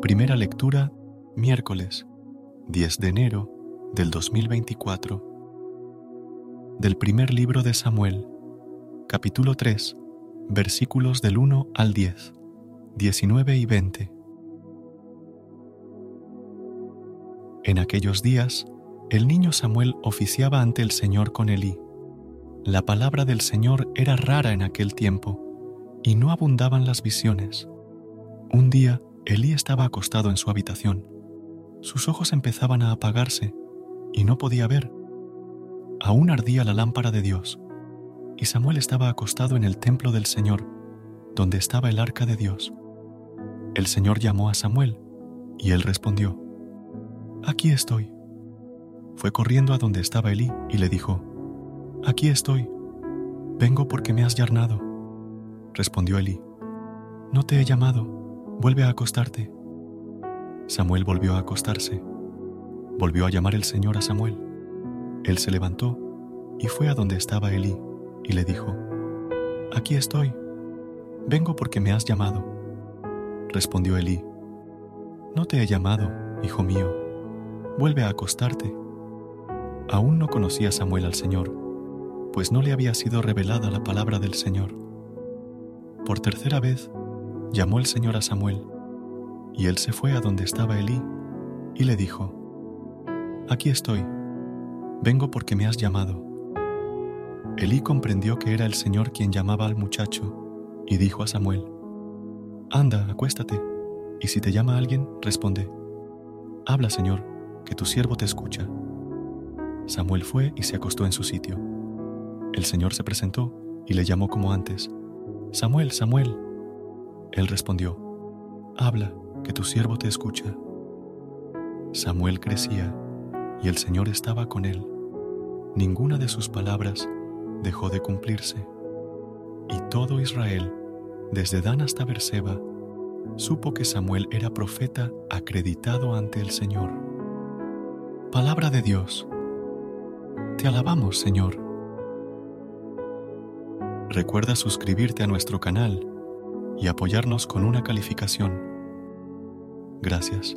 Primera lectura, miércoles 10 de enero del 2024. Del primer libro de Samuel, capítulo 3, versículos del 1 al 10, 19 y 20. En aquellos días, el niño Samuel oficiaba ante el Señor con Elí. La palabra del Señor era rara en aquel tiempo, y no abundaban las visiones. Un día, Elí estaba acostado en su habitación. Sus ojos empezaban a apagarse y no podía ver. Aún ardía la lámpara de Dios, y Samuel estaba acostado en el templo del Señor, donde estaba el arca de Dios. El Señor llamó a Samuel, y él respondió, Aquí estoy. Fue corriendo a donde estaba Elí y le dijo, Aquí estoy. Vengo porque me has llamado. Respondió Elí, No te he llamado vuelve a acostarte. Samuel volvió a acostarse. Volvió a llamar el Señor a Samuel. Él se levantó y fue a donde estaba Elí y le dijo, Aquí estoy, vengo porque me has llamado. Respondió Elí, No te he llamado, hijo mío, vuelve a acostarte. Aún no conocía Samuel al Señor, pues no le había sido revelada la palabra del Señor. Por tercera vez llamó el Señor a Samuel, y él se fue a donde estaba Elí, y le dijo, Aquí estoy, vengo porque me has llamado. Elí comprendió que era el Señor quien llamaba al muchacho, y dijo a Samuel, Anda, acuéstate, y si te llama alguien, responde, Habla, Señor, que tu siervo te escucha. Samuel fue y se acostó en su sitio. El Señor se presentó y le llamó como antes, Samuel, Samuel. Él respondió, Habla, que tu siervo te escucha. Samuel crecía y el Señor estaba con él. Ninguna de sus palabras dejó de cumplirse. Y todo Israel, desde Dan hasta Berseba, supo que Samuel era profeta acreditado ante el Señor. Palabra de Dios. Te alabamos, Señor. Recuerda suscribirte a nuestro canal y apoyarnos con una calificación. Gracias.